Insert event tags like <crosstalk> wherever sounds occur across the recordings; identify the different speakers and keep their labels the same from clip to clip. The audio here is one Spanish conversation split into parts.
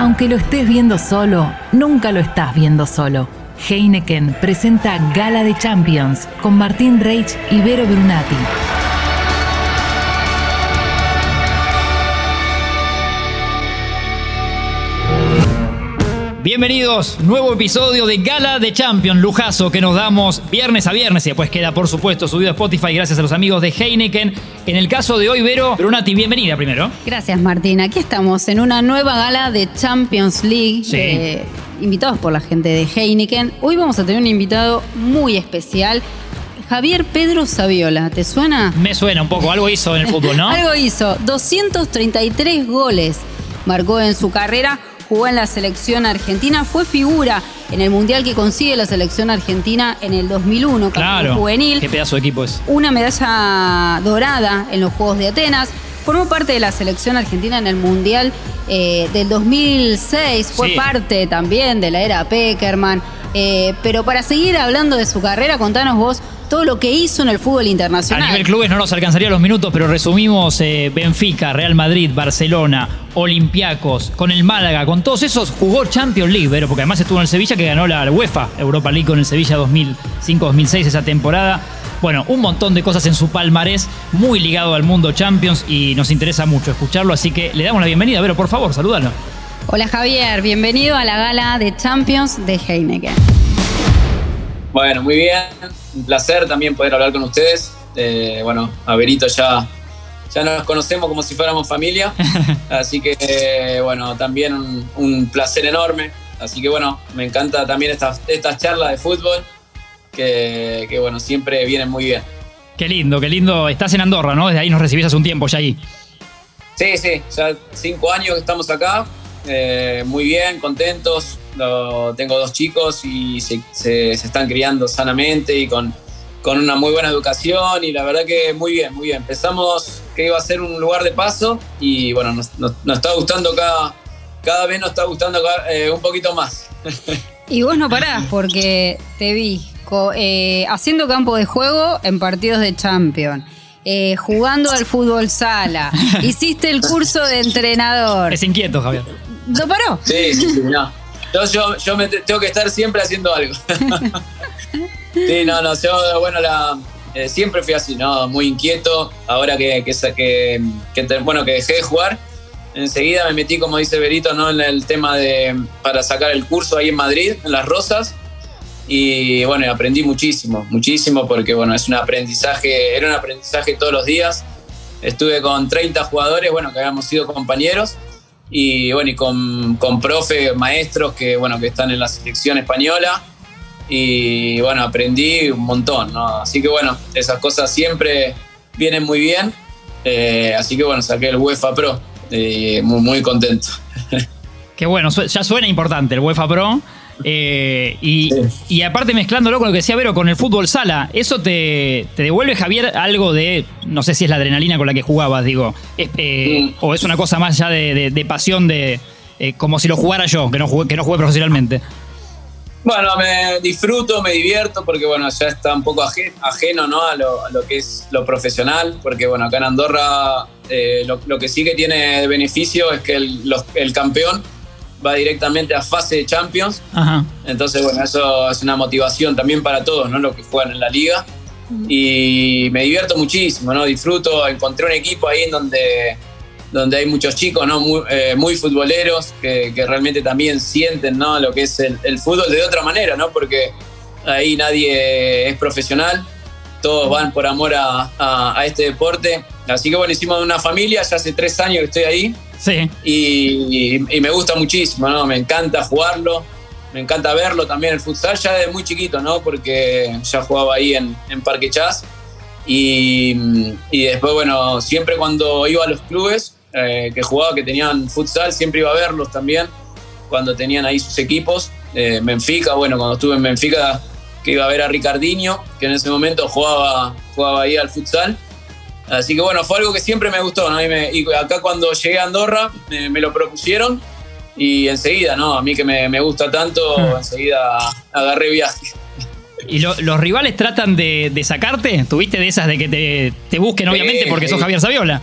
Speaker 1: Aunque lo estés viendo solo, nunca lo estás viendo solo. Heineken presenta Gala de Champions con Martín Reich y Vero Brunati.
Speaker 2: Bienvenidos, nuevo episodio de Gala de Champions, lujazo que nos damos viernes a viernes y después queda por supuesto subido a Spotify gracias a los amigos de Heineken. En el caso de hoy, Vero Brunati, bienvenida primero.
Speaker 3: Gracias Martín, aquí estamos en una nueva gala de Champions League,
Speaker 2: Sí.
Speaker 3: eh, invitados por la gente de Heineken. Hoy vamos a tener un invitado muy especial, Javier Pedro Saviola, ¿te suena?
Speaker 2: Me suena un poco, algo hizo en el fútbol, ¿no? <laughs>
Speaker 3: Algo hizo, 233 goles marcó en su carrera, jugó en la selección argentina, fue figura en el mundial que consigue la selección argentina en el 2001, campeón
Speaker 2: Claro.
Speaker 3: juvenil,
Speaker 2: Qué pedazo de equipo es.
Speaker 3: una medalla dorada en los Juegos de Atenas. Formó parte de la selección argentina en el Mundial eh, del 2006. Fue
Speaker 2: Sí.
Speaker 3: parte también de la era Peckerman. Eh, pero para seguir hablando de su carrera, contanos vos todo lo que hizo en el fútbol
Speaker 2: A
Speaker 3: internacional.
Speaker 2: nivel clubes no nos alcanzaría los minutos, pero resumimos eh, Benfica, Real Madrid, Barcelona, Olympiacos, con el Málaga, con todos esos jugó Champions League, pero porque además estuvo en el Sevilla que ganó la UEFA Europa League con el Sevilla 2005-2006 esa temporada. Bueno, un montón de cosas en su palmarés, muy ligado al mundo Champions y nos interesa mucho escucharlo, así que le damos la bienvenida, pero por favor, salúdalo.
Speaker 3: Hola Javier, bienvenido a la gala de Champions de Heineken.
Speaker 4: Bueno, muy bien. Un placer también poder hablar con ustedes. Eh, bueno, a Berito ya, ya nos conocemos como si fuéramos familia. <laughs> Así que, eh, bueno, también un, un placer enorme. Así que, bueno, me encanta también estas, estas charlas de fútbol que, que, bueno, siempre vienen muy bien.
Speaker 2: Qué lindo, qué lindo. Estás en Andorra, ¿no? Desde ahí nos recibís hace un tiempo ya ahí.
Speaker 4: Sí, sí, ya cinco años que estamos acá. Eh, muy bien, contentos. Lo- tengo dos chicos y se, se- se están criando sanamente y con, con una muy buena educación. Y la verdad que muy bien, muy bien. Pensamos que iba a ser un lugar de paso y bueno, nos, nos- nos está gustando cada, cada vez, nos está gustando cada- eh, un poquito más.
Speaker 3: Y vos no parás porque te vi co- eh, haciendo campo de juego en partidos de Champions. eh, jugando al fútbol sala, <laughs> hiciste el curso de entrenador.
Speaker 2: Es inquieto, Javier.
Speaker 3: ¿No paró?
Speaker 4: Sí, sí, sí, no. Yo, yo, yo me te- tengo que estar siempre haciendo algo. <laughs> sí, no, no, yo, bueno, la, eh, siempre fui así, ¿no? Muy inquieto. Ahora que, que, que- que bueno, que dejé de jugar, enseguida me metí, como dice Berito, ¿no? En el tema de, para sacar el curso ahí en Madrid, en Las Rosas. Y bueno, aprendí muchísimo, muchísimo, porque bueno, es un aprendizaje, era un aprendizaje todos los días. Estuve con 30 jugadores, bueno, que habíamos sido compañeros y bueno, y con, con profe, maestros que bueno, que están en la selección española. Y bueno, aprendí un montón. Así que bueno, esas cosas siempre vienen muy bien. Eh, así que bueno, saqué el UEFA Pro. y muy, muy contento. <laughs>
Speaker 2: Qué bueno, ya suena importante el UEFA Pro. Eh, y,
Speaker 4: Sí.
Speaker 2: y aparte mezclándolo con lo que decía Vero, con el fútbol sala, ¿eso te, te devuelve, Javier, algo de, no sé si es la adrenalina con la que jugabas, digo, eh,
Speaker 4: Mm.
Speaker 2: o es una cosa más ya de, de- de pasión, de eh, como si lo jugara yo, que no jugué, que no jugué profesionalmente?
Speaker 4: Bueno, me disfruto, me divierto, porque bueno, ya está un poco aje- ajeno ¿no? a, lo, a lo que es lo profesional, porque bueno, acá en Andorra eh, lo, lo que sí que tiene beneficio es que el, los- el campeón va directamente a fase de Champions,
Speaker 2: Ajá.
Speaker 4: entonces bueno, eso es una motivación también para todos, ¿no? Los que juegan en la liga. Y me divierto muchísimo, ¿no? Disfruto, encontré un equipo ahí en donde, donde hay muchos chicos, ¿no? Muy, eh, muy futboleros que, que realmente también sienten, ¿no? Lo que es el, el fútbol de otra manera, ¿no? Porque ahí nadie es profesional, todos van por amor a, a- a este deporte. Así que bueno, hicimos una familia, ya hace tres años que estoy ahí
Speaker 2: Sí.
Speaker 4: y, me gusta muchísimo, ¿no? Me encanta jugarlo, me encanta verlo también el futsal ya desde muy chiquito, ¿no? Porque ya jugaba ahí en, en Parque Chas y, y después, bueno, siempre cuando iba a los clubes eh, que jugaba, que tenían futsal, siempre iba a verlos también cuando tenían ahí sus equipos. Eh, bueno, cuando estuve en Benfica, que iba a ver a Ricardinho, que en ese momento jugaba, jugaba ahí al futsal. Así que bueno, fue algo que siempre me gustó, ¿no? Y, me- y acá cuando llegué a Andorra me, me lo propusieron y enseguida, ¿no? A mí que me, me gusta tanto,
Speaker 2: Hmm.
Speaker 4: enseguida agarré viaje.
Speaker 2: ¿Y lo- los rivales tratan de, de sacarte? ¿Tuviste de esas de que te, te busquen, obviamente,
Speaker 4: Sí,
Speaker 2: porque sos. Javier Saviola?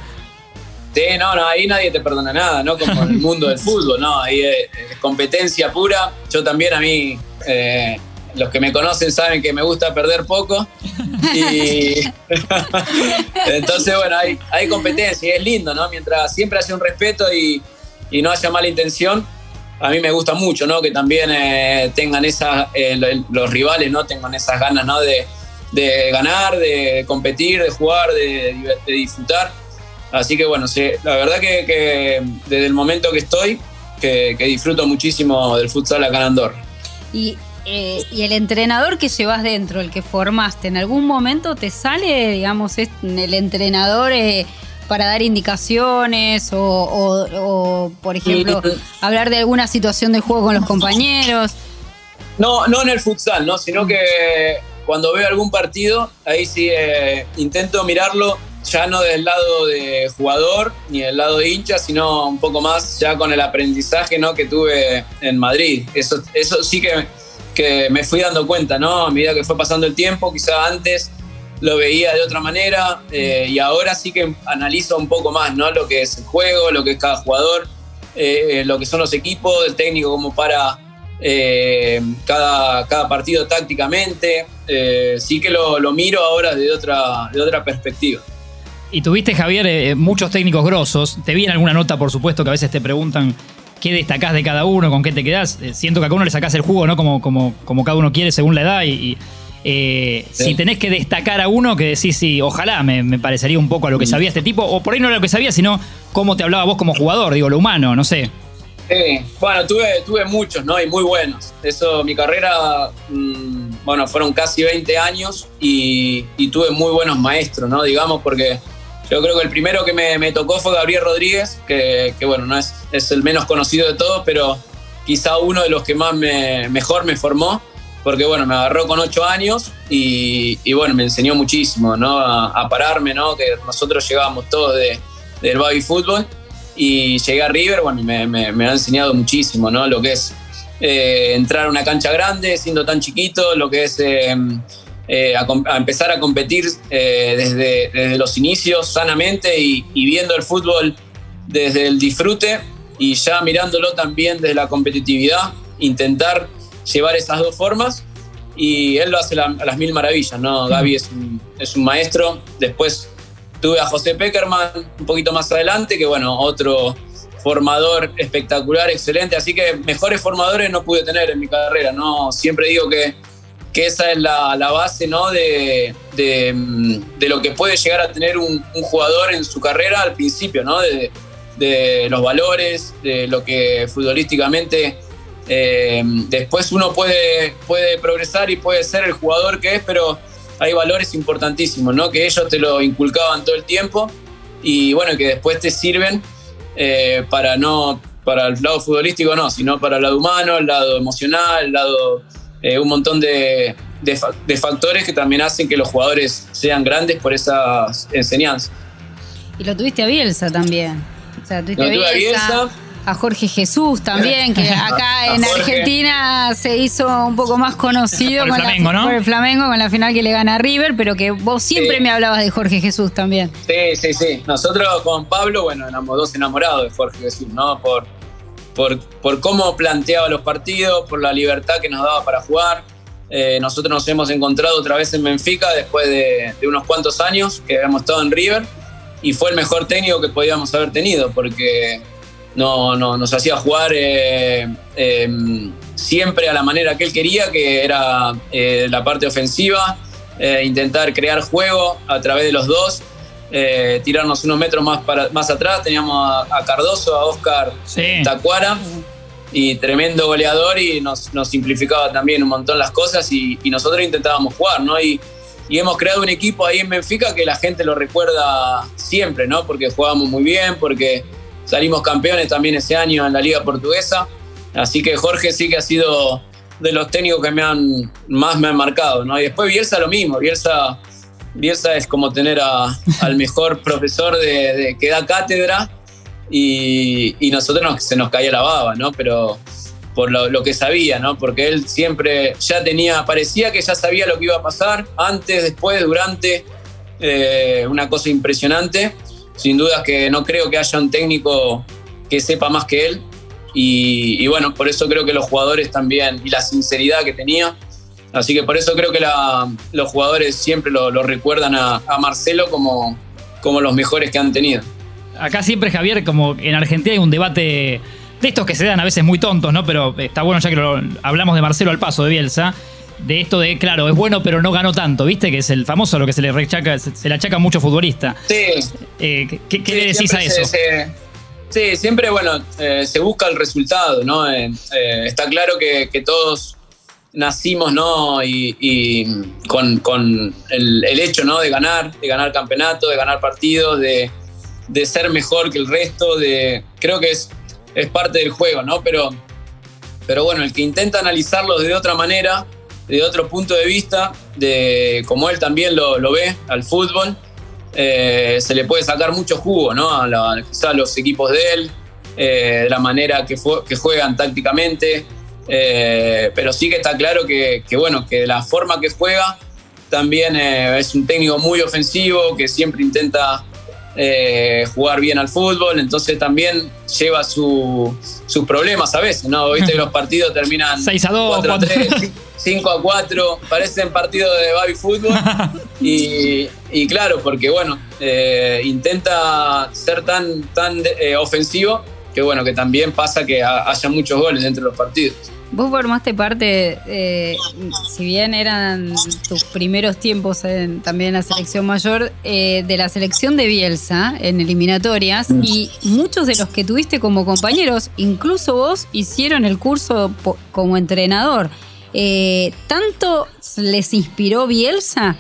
Speaker 4: Sí, no, no, ahí nadie te perdona nada, ¿no? Como en el mundo del fútbol, ¿no? Ahí es, competencia pura. Yo también a mí, eh, los que me conocen saben que me gusta perder poco. Y <laughs> entonces, bueno, hay, hay competencia y es lindo, ¿no? Mientras siempre haya un respeto y, y no haya mala intención, a mí me gusta mucho, ¿no? Que también eh, tengan esas, eh, los rivales, ¿no? Tengan esas ganas, ¿no? De, de ganar, de competir, de jugar, de, de disfrutar. Así que bueno, sí, la verdad que, desde el momento que estoy, que, disfruto muchísimo del futsal acá en Andorra.
Speaker 3: Y, eh, y, el entrenador que llevas dentro, el que formaste, ¿en algún momento te sale, digamos, el entrenador eh, para dar indicaciones o, por ejemplo, hablar de alguna situación de juego con los compañeros?
Speaker 4: No, no en el futsal, ¿no? sino que cuando veo algún partido, ahí sí eh, intento mirarlo ya no del lado de jugador ni del lado de hincha, sino un poco más ya con el aprendizaje ¿no? que tuve en Madrid. Eso, eso sí que, que me fui dando cuenta, ¿no? A medida que fue pasando el tiempo, quizá antes lo veía de otra manera eh, y ahora sí que analizo un poco más, ¿no? Lo que es el juego, lo que es cada jugador, eh, lo que son los equipos, el técnico como para eh, cada, cada, partido tácticamente. sí que lo, miro ahora de otra, de otra perspectiva.
Speaker 2: Y tuviste, Javier, eh, muchos técnicos grosos. Te vi en alguna nota, por supuesto, que a veces te preguntan qué destacás de cada uno, con qué te quedás. Eh, siento que a cada uno le sacás el jugo, ¿no? Como, como, como cada uno quiere según la edad. Y, eh, si tenés que destacar a uno, que decís, sí, ojalá me, parecería un poco a lo que mm. sabía este tipo, o por ahí no era lo que sabía, sino cómo te hablaba vos como jugador, digo, lo humano, no sé.
Speaker 4: Sí, bueno, tuve, tuve muchos, ¿no? Y muy buenos. Eso, mi carrera, mm, bueno, fueron casi 20 años y, y tuve muy buenos maestros, ¿no? Digamos, porque yo creo que el primero que me, tocó fue Gabriel Rodríguez, que, bueno, no es, es, el menos conocido de todos, pero quizá uno de los que más me, mejor me formó, porque bueno, me agarró con ocho años y, bueno, me enseñó muchísimo, ¿no? A, pararme, ¿no? Que nosotros llegábamos todos de, del baby fútbol y llegué a River, bueno, me, me, ha enseñado muchísimo, ¿no? Lo que es eh, entrar a una cancha grande siendo tan chiquito, lo que es... Eh, eh, a, empezar a competir eh, desde, desde, los inicios sanamente y, viendo el fútbol desde el disfrute y ya mirándolo también desde la competitividad, intentar llevar esas dos formas y él lo hace a las mil maravillas, ¿no? Gaby es un, es un maestro. Después tuve a José Peckerman un poquito más adelante, que bueno, otro formador espectacular, excelente. Así que mejores formadores no pude tener en mi carrera, ¿no? Siempre digo que que esa es la, base ¿no? de, lo que puede llegar a tener un, jugador en su carrera al principio, ¿no? de, los valores, de lo que futbolísticamente eh, después uno puede, puede progresar y puede ser el jugador que es, pero hay valores importantísimos, ¿no? que ellos te lo inculcaban todo el tiempo y bueno, que después te sirven eh, para no para el lado futbolístico no, sino para el lado humano, el lado emocional, el lado eh, un montón de, factores que también hacen que los jugadores sean grandes por esas enseñanzas.
Speaker 3: Y lo tuviste a Bielsa también. O sea, tuviste a Bielsa, a Jorge Jesús también, que <laughs> acá en Argentina se hizo un poco más conocido
Speaker 2: por el, Flamengo, ¿no?
Speaker 3: por el Flamengo con la final que le gana a River, pero que vos siempre me hablabas de Jorge Jesús también.
Speaker 4: Sí, sí, sí. Nosotros con Pablo, bueno, éramos dos enamorados de Jorge Jesús, ¿no? Por, por, cómo planteaba los partidos, por la libertad que nos daba para jugar. Eh, nosotros nos hemos encontrado otra vez en Benfica después de, unos cuantos años que habíamos estado en River y fue el mejor técnico que podíamos haber tenido porque no, nos hacía jugar eh, em, siempre a la manera que él quería, que era eh, la parte ofensiva, intentar crear juego a través de los dos eh, tirarnos unos metros más, para, más atrás. Teníamos a, Cardoso, a Oscar Tacuara, y tremendo goleador y nos, simplificaba también un montón las cosas y, nosotros intentábamos jugar, ¿no? Y, hemos creado un equipo ahí en Benfica que la gente lo recuerda siempre, ¿no? Porque jugábamos muy bien, porque salimos campeones también ese año en la Liga Portuguesa. Así que Jorge sí que ha sido de los técnicos que me han, más me han marcado, ¿no? Y después Bielsa lo mismo, Bielsa Bielsa es como tener al mejor profesor de, que da cátedra y, nosotros se nos caía la baba, ¿no? Pero por lo, que sabía, ¿no? Porque él siempre ya tenía, parecía que ya sabía lo que iba a pasar, antes, después, durante, eh, una cosa impresionante. sin duda que no creo que haya un técnico que sepa más que él. Y, bueno, por eso creo que los jugadores también, y la sinceridad que tenía. Así que por eso creo que los jugadores siempre lo, recuerdan a, Marcelo como, como los mejores que han tenido.
Speaker 2: Acá siempre, Javier, como en Argentina hay un debate de estos que se dan a veces muy tontos, ¿no? Pero está bueno ya que lo, hablamos de Marcelo al paso, de Bielsa de esto de, claro, es bueno, pero no ganó tanto, ¿viste? Que es el famoso lo que se le rechaca, se, le achaca mucho futbolista.
Speaker 4: Sí.
Speaker 2: Eh, ¿Qué, le decís a eso?
Speaker 4: sí, siempre, bueno, eh, se busca el resultado, ¿no? Eh, está claro que, todos nacimos, ¿no? Y, con, el, hecho, ¿no? De ganar, de ganar campeonato, de ganar partidos, de, ser mejor que el resto, de. Creo que es, es parte del juego, ¿no? Pero, pero bueno, el que intenta analizarlo de otra manera de otro punto de vista, de como él también lo, ve al fútbol, eh, se le puede sacar mucho jugo ¿no? a, los equipos de él, eh, la manera que, que juegan tácticamente, eh, pero sí que está claro que, bueno, que la forma que juega también es un técnico muy ofensivo, que siempre intenta jugar bien al fútbol, entonces también lleva sus problemas a veces, ¿no? Viste que los partidos terminan <laughs>
Speaker 2: 6 a 2, 4 a 3.
Speaker 4: 5 a 4, parecen partidos de baby fútbol. y, claro, porque bueno, eh, intenta ser tan, tan eh, ofensivo que bueno, que también pasa que haya muchos goles entre los partidos.
Speaker 3: Vos formaste parte, eh, si bien eran tus primeros tiempos también en la selección mayor, de la selección de Bielsa en eliminatorias mm. y muchos de los que tuviste como compañeros, incluso vos, hicieron el curso como entrenador. Eh, ¿Tanto les inspiró Bielsa?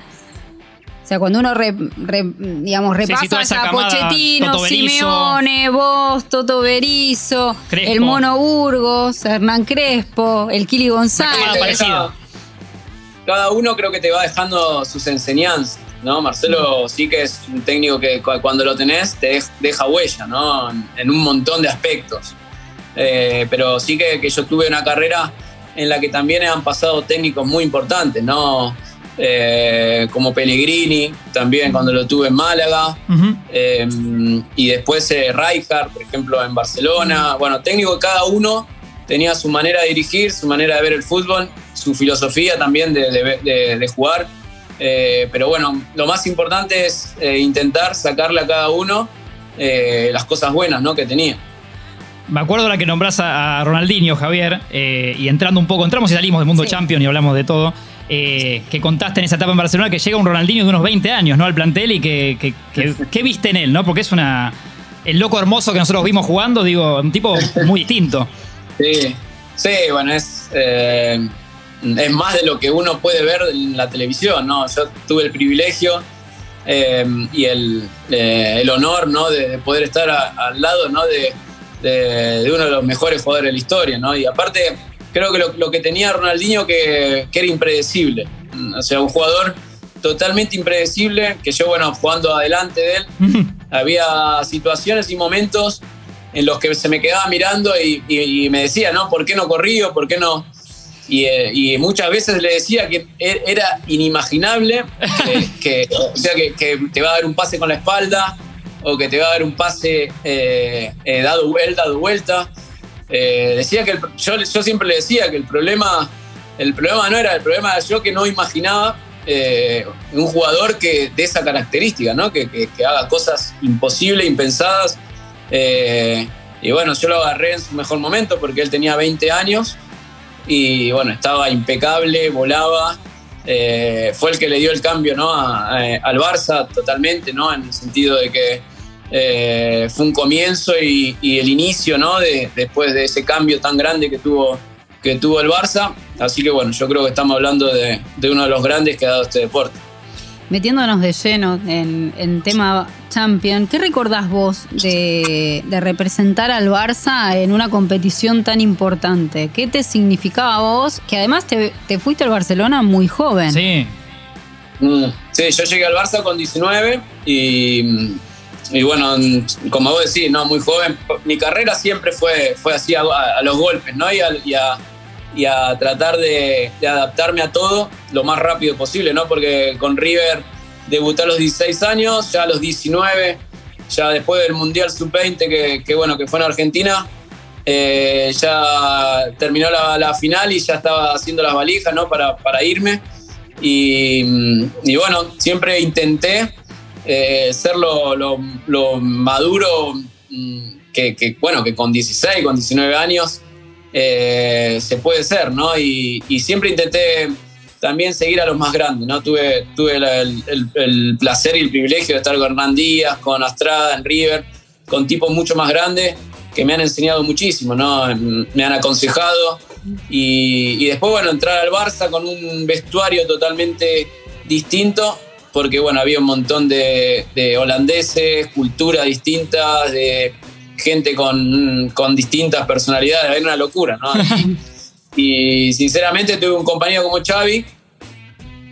Speaker 3: O sea, cuando uno digamos, repasa a Pochettino, Simeone, vos, Toto Berizo, el Mono Burgos, Hernán Crespo, el Kili González.
Speaker 4: Cada, uno creo que te va dejando sus enseñanzas, ¿no? Marcelo sí que es un técnico que cuando lo tenés te deja huella, ¿no? En un montón de aspectos. Eh, pero sí que, que yo tuve una carrera en la que también han pasado técnicos muy importantes, ¿no? Eh, como Pellegrini, también cuando lo tuve en Málaga, eh, y después eh, Rijkaard, por ejemplo, en Barcelona. Bueno, técnico cada uno tenía su manera de dirigir, su manera de ver el fútbol, su filosofía también de, jugar. pero bueno, lo más importante es intentar sacarle a cada uno las cosas buenas ¿no? que tenía.
Speaker 2: Me acuerdo la que nombras a, Ronaldinho, Javier, eh, y entrando un poco, entramos y salimos del mundo champion y hablamos de todo. Eh, que contaste en esa etapa en Barcelona que llega un Ronaldinho de unos 20 años, ¿no? Al plantel y que, que, viste en él, ¿no? Porque es una. El loco hermoso que nosotros vimos jugando, digo, un tipo muy distinto. <laughs>
Speaker 4: Sí, sí, bueno, es. Eh, es más de lo que uno puede ver en la televisión, ¿no? Yo tuve el privilegio y el, el, honor, ¿no? De, poder estar al lado, ¿no? De, de, uno de los mejores jugadores de la historia, ¿no? Y aparte, creo que lo, que tenía Ronaldinho que, que, era impredecible. O sea, un jugador totalmente impredecible, que yo, bueno, jugando adelante de él, <laughs> había situaciones y momentos en los que se me quedaba mirando y, me decía, ¿no? ¿Por qué no corrió? ¿Por qué no? Y, eh, muchas veces le decía que e, era inimaginable <laughs> que, o sea, que, que, te va a dar un pase con la espalda, o que te va a dar un pase eh, eh, dado, vuelta dado vuelta. Eh, decía que yo, yo, siempre le decía que el problema, el problema no era el problema, yo que no imaginaba un jugador que, de esa característica, ¿no? que, que, haga cosas imposibles, impensadas. y bueno, yo lo agarré en su mejor momento porque él tenía 20 años y bueno, estaba impecable, volaba. fue el que le dio el cambio ¿no? al Barça totalmente, ¿no? en el sentido de que eh, fue un comienzo y, el inicio, ¿no? De, después de ese cambio tan grande que tuvo, que tuvo el Barça. Así que bueno, yo creo que estamos hablando de, uno de los grandes que ha dado este deporte.
Speaker 3: Metiéndonos de lleno en, tema Champion, ¿qué recordás vos de, representar al Barça en una competición tan importante? ¿Qué te significaba vos? Que además te, fuiste al Barcelona muy joven.
Speaker 2: Sí.
Speaker 4: Mm, sí, yo llegué al Barça con 19 y y bueno, como vos decís, ¿no? muy joven, mi carrera siempre fue, fue así a, los golpes, ¿no? Y a, y a, tratar de, adaptarme a todo lo más rápido posible, ¿no? Porque con River debuté a los 16 años, ya a los 19 ya después del Mundial Sub-20, que, bueno, que fue en Argentina, eh, ya terminó la, final y ya estaba haciendo las valijas, ¿no? Para, para irme. Y, bueno, siempre intenté eh, ser lo, maduro mm, que, bueno, que con 16, con 19 años eh, se puede ser, ¿no? Y, siempre intenté también seguir a los más grandes, ¿no? Tuve, tuve el, placer y el privilegio de estar con Hernán Díaz, con Astrada, en River, con tipos mucho más grandes que me han enseñado muchísimo, ¿no? Me han aconsejado y, después, bueno, entrar al Barça con un vestuario totalmente distinto, porque, bueno, había un montón de, de holandeses, culturas distintas, de gente con, distintas personalidades, era una locura, ¿no? <laughs> Y, sinceramente tuve un compañero como Xavi,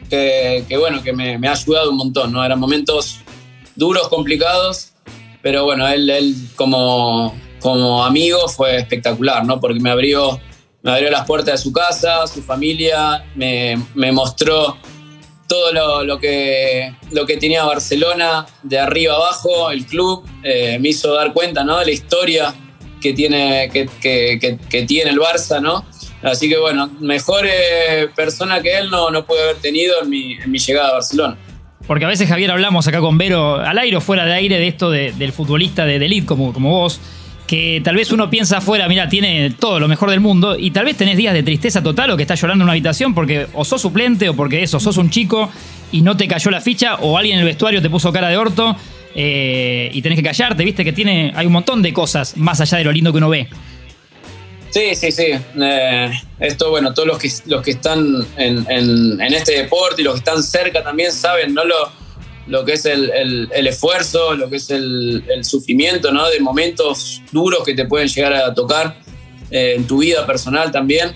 Speaker 4: que, bueno, que me, ha ayudado un montón, ¿no? Eran momentos duros, complicados, pero bueno, él, él como, como amigo fue espectacular, ¿no? Porque me abrió, me abrió las puertas de su casa, su familia, me, me mostró todo lo, que, lo que tenía Barcelona de arriba abajo, el club, eh, me hizo dar cuenta ¿no? de la historia que tiene, que, tiene el Barça, ¿no? Así que bueno, mejor persona que él no, no puede haber tenido en mi, llegada a Barcelona.
Speaker 2: Porque a veces, Javier, hablamos acá con Vero, al aire o fuera de aire, de esto del futbolista de, elite como, como vos, que tal vez uno piensa afuera, mira, tiene todo lo mejor del mundo y tal vez tenés días de tristeza total o que estás llorando en una habitación porque o sos suplente o porque eso, sos un chico y no te cayó la ficha o alguien en el vestuario te puso cara de orto eh, y tenés que callarte, viste que tiene, hay un montón de cosas más allá de lo lindo que uno ve.
Speaker 4: Sí, sí, sí. Eh, esto, bueno, todos los que, los que están en, en este deporte y los que están cerca también saben, no lo lo que es el, esfuerzo, lo que es el, sufrimiento, ¿no? De momentos duros que te pueden llegar a tocar eh, en tu vida personal también.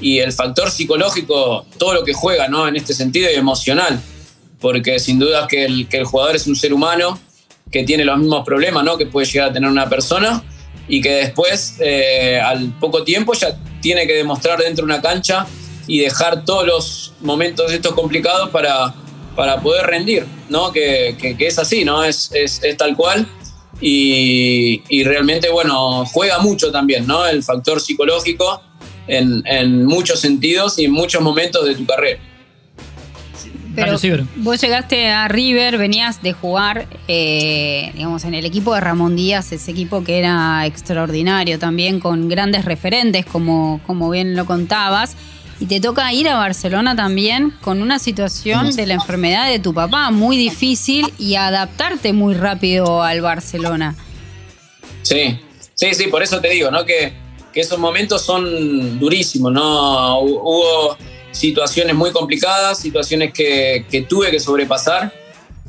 Speaker 4: Y el factor psicológico, todo lo que juega, ¿no? En este sentido y emocional. Porque sin duda que el, que el jugador es un ser humano que tiene los mismos problemas, ¿no? Que puede llegar a tener una persona y que después, eh, al poco tiempo, ya tiene que demostrar dentro de una cancha y dejar todos los momentos estos complicados para, para poder rendir, ¿no? Que, es así, ¿no? Es, es, tal cual. Y, realmente, bueno, juega mucho también, ¿no? El factor psicológico en, muchos sentidos y en muchos momentos de tu carrera.
Speaker 3: Pero vos llegaste a River, venías de jugar, eh, digamos, en el equipo de Ramón Díaz, ese equipo que era extraordinario también, con grandes referentes, como, como bien lo contabas. Y te toca ir a Barcelona también con una situación de la enfermedad de tu papá muy difícil y adaptarte muy rápido al Barcelona.
Speaker 4: Sí, sí, sí, por eso te digo, ¿no? Que, esos momentos son durísimos, ¿no? Hubo situaciones muy complicadas, situaciones que, tuve que sobrepasar.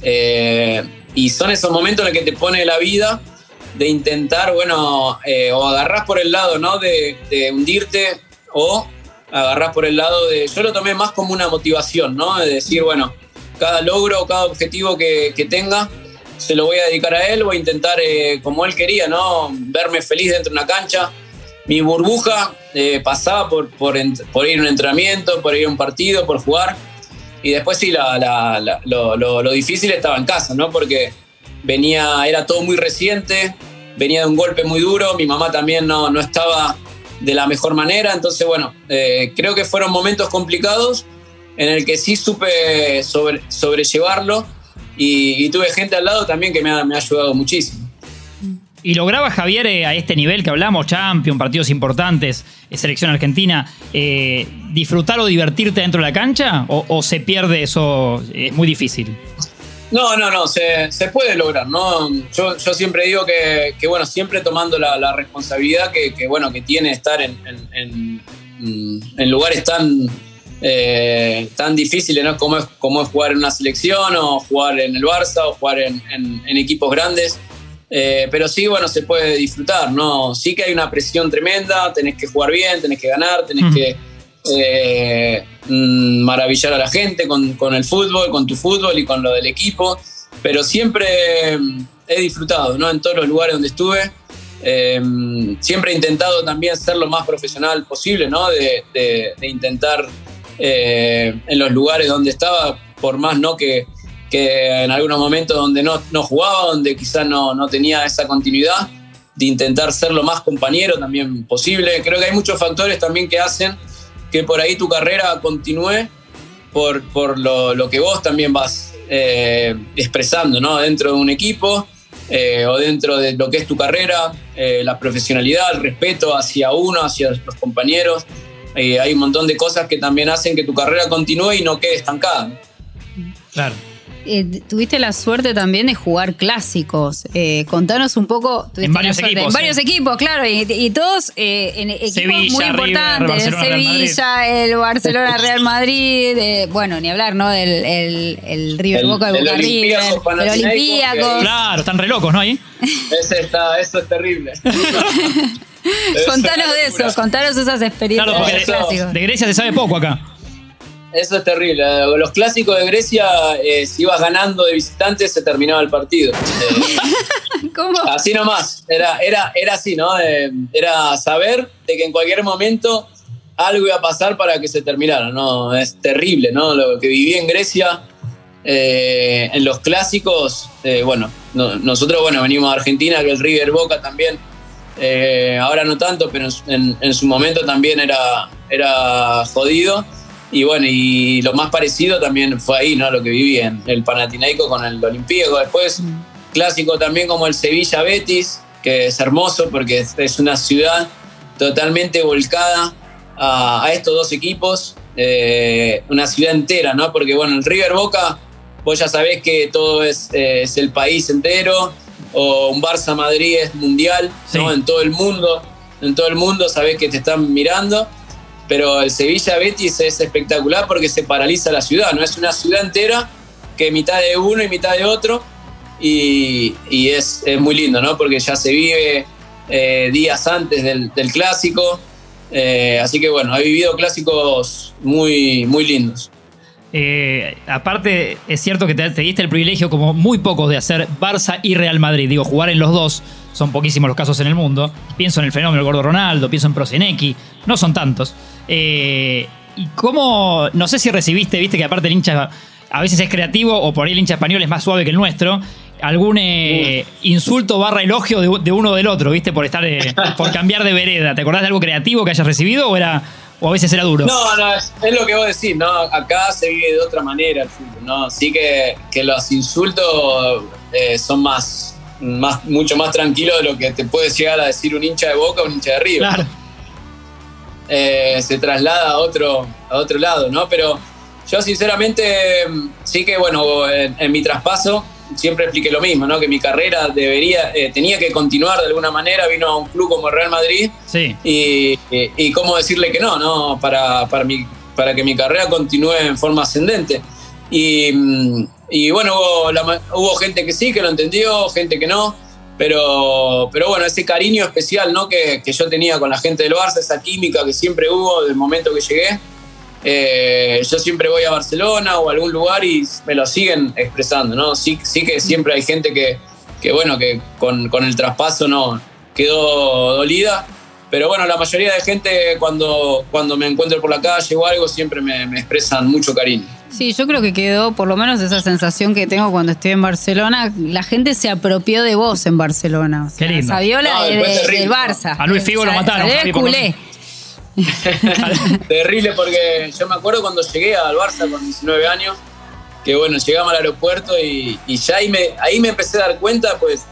Speaker 4: Eh, y son esos momentos en los que te pone la vida de intentar, bueno, eh, o agarrás por el lado, ¿no? De hundirte o agarrás por el lado de. Yo lo tomé más como una motivación, ¿no? De decir, bueno, cada logro, cada objetivo que, tenga, se lo voy a dedicar a él, voy a intentar, eh, como él quería, ¿no? Verme feliz dentro de una cancha. Mi burbuja eh, pasaba por, por, ir a un entrenamiento, por ir a un partido, por jugar. Y después sí, lo, difícil estaba en casa, ¿no? Porque venía, era todo muy reciente, venía de un golpe muy duro, mi mamá también no, no estaba de la mejor manera. Entonces, bueno, eh, creo que fueron momentos complicados en el que sí supe sobre, sobrellevarlo y, tuve gente al lado también que me ha, ayudado muchísimo.
Speaker 2: ¿Y lograba Javier eh, a este nivel que hablamos, Champion, partidos importantes, eh, selección argentina, disfrutar o divertirte dentro de la cancha? ¿O, o se pierde eso? Es muy difícil.
Speaker 4: No, no, no, se, puede lograr, ¿no? Yo, siempre digo que, bueno, siempre tomando la, responsabilidad que, bueno, que tiene estar en, en, lugares tan, eh, tan difíciles, ¿no? Como es, como es jugar en una selección o jugar en el Barça o jugar en, equipos grandes. Eh, pero sí, bueno, se puede disfrutar, ¿no? Sí que hay una presión tremenda, tenés que jugar bien, tenés que ganar, tenés que eh, mm, maravillar a la gente con, el fútbol, con tu fútbol y con lo del equipo, pero siempre mm, he disfrutado, ¿no? En todos los lugares donde estuve. Eh, siempre he intentado también ser lo más profesional posible, ¿no? De, intentar eh, en los lugares donde estaba, por más no que, que en algunos momentos donde no, no jugaba, donde quizás no, no tenía esa continuidad, de intentar ser lo más compañero también posible. Creo que hay muchos factores también que hacen que por ahí tu carrera continúe por, por lo, lo que vos también vas eh, expresando ¿no? dentro de un equipo eh, o dentro de lo que es tu carrera, eh, la profesionalidad, el respeto hacia uno, hacia los compañeros. hay un montón de cosas que también hacen que tu carrera continúe y no quede estancada.
Speaker 2: Claro.
Speaker 3: Eh, tuviste la suerte también de jugar clásicos. Eh, contanos un poco.
Speaker 2: En varios equipos.
Speaker 3: En varios equipos, claro, y, todos eh, en equipos
Speaker 2: Sevilla,
Speaker 3: muy importantes.
Speaker 2: River,
Speaker 3: Sevilla, el Barcelona Real Madrid, bueno, ni hablar, ¿no? Del el, River Boca, el Boca River, el Olympiacos.
Speaker 2: Claro, están re locos, ¿no? Ahí.
Speaker 4: Ese está, eso es terrible. <laughs>
Speaker 3: contanos de eso, contanos esas experiencias.
Speaker 2: Claro, porque de, de Grecia se sabe poco acá.
Speaker 4: Eso es terrible. Los clásicos de Grecia, eh, si ibas ganando de visitantes, se terminaba el partido. <laughs>
Speaker 3: Eh, ¿Cómo?
Speaker 4: Así nomás. Era, era, era así, ¿no? Eh, era saber de que en cualquier momento algo iba a pasar para que se terminara, ¿no? Es terrible, ¿no? Lo que viví en Grecia, en los clásicos, bueno, nosotros, bueno, venimos a Argentina, que el River Boca también. ahora no tanto, pero en, en, su momento también era, era jodido. Y bueno, y lo más parecido también fue ahí, ¿no? Lo que viví en el Panathinaiko con el Olimpíaco. Después, mm. clásico también como el Sevilla Betis, que es hermoso porque es una ciudad totalmente volcada a, estos dos equipos. Eh, una ciudad entera, ¿no? Porque bueno, el River Boca, vos ya sabés que todo es, es el país entero, o un Barça Madrid es mundial, ¿no? En todo el mundo, en todo el mundo sabés que te están mirando pero el Sevilla Betis es espectacular porque se paraliza la ciudad, no es una ciudad entera que mitad de uno y mitad de otro y, es, muy lindo, ¿no? Porque ya se vive eh, días antes del, clásico, eh, así que bueno, he vivido clásicos muy, muy lindos.
Speaker 2: Eh, aparte, es cierto que te, te, diste el privilegio, como muy pocos, de hacer Barça y Real Madrid. Digo, jugar en los dos, son poquísimos los casos en el mundo. Pienso en el fenómeno gordo Ronaldo, pienso en Prosinecki, no son tantos. Eh, y cómo, no sé si recibiste, viste que aparte el hincha a veces es creativo o por ahí el hincha español es más suave que el nuestro. Algún eh, insulto barra elogio de, uno del otro, ¿viste? Por estar eh, por cambiar de vereda. ¿Te acordás de algo creativo que hayas recibido o era o a veces era duro?
Speaker 4: No, no, es, lo que vos decís, ¿no? Acá se vive de otra manera el fútbol, ¿no? Así que, que los insultos son más, más, mucho más tranquilos de lo que te puede llegar a decir un hincha de boca o un hincha de River. Claro. Eh, se traslada a otro, a otro lado, ¿no? Pero yo sinceramente sí que, bueno, en, mi traspaso siempre expliqué lo mismo, ¿no? Que mi carrera debería, eh, tenía que continuar de alguna manera, vino a un club como Real Madrid
Speaker 2: sí.
Speaker 4: y, y, cómo decirle que no, ¿no? Para, para, mi, para que mi carrera continúe en forma ascendente. Y, y bueno, hubo, hubo gente que sí, que lo entendió, gente que no. Pero, pero bueno, ese cariño especial ¿no? que, que, yo tenía con la gente del Barça, esa química que siempre hubo del momento que llegué. Eh, yo siempre voy a Barcelona o a algún lugar y me lo siguen expresando, ¿no? Sí, sí que siempre hay gente que, que bueno, que con, con, el traspaso no quedó dolida. Pero bueno, la mayoría de gente cuando, cuando me encuentro por la calle o algo siempre me, me expresan mucho cariño.
Speaker 3: Sí, yo creo que quedó por lo menos esa sensación que tengo cuando estoy en Barcelona. La gente se apropió de vos en Barcelona.
Speaker 2: Qué lindo.
Speaker 3: Saviola del Barça.
Speaker 2: A Luis Figo lo mataron.
Speaker 3: culé.
Speaker 4: terrible <laughs> <laughs> porque yo me acuerdo cuando llegué al Barça con 19 años, que bueno, llegamos al aeropuerto y, ya ahí me, ahí me empecé a dar cuenta, pues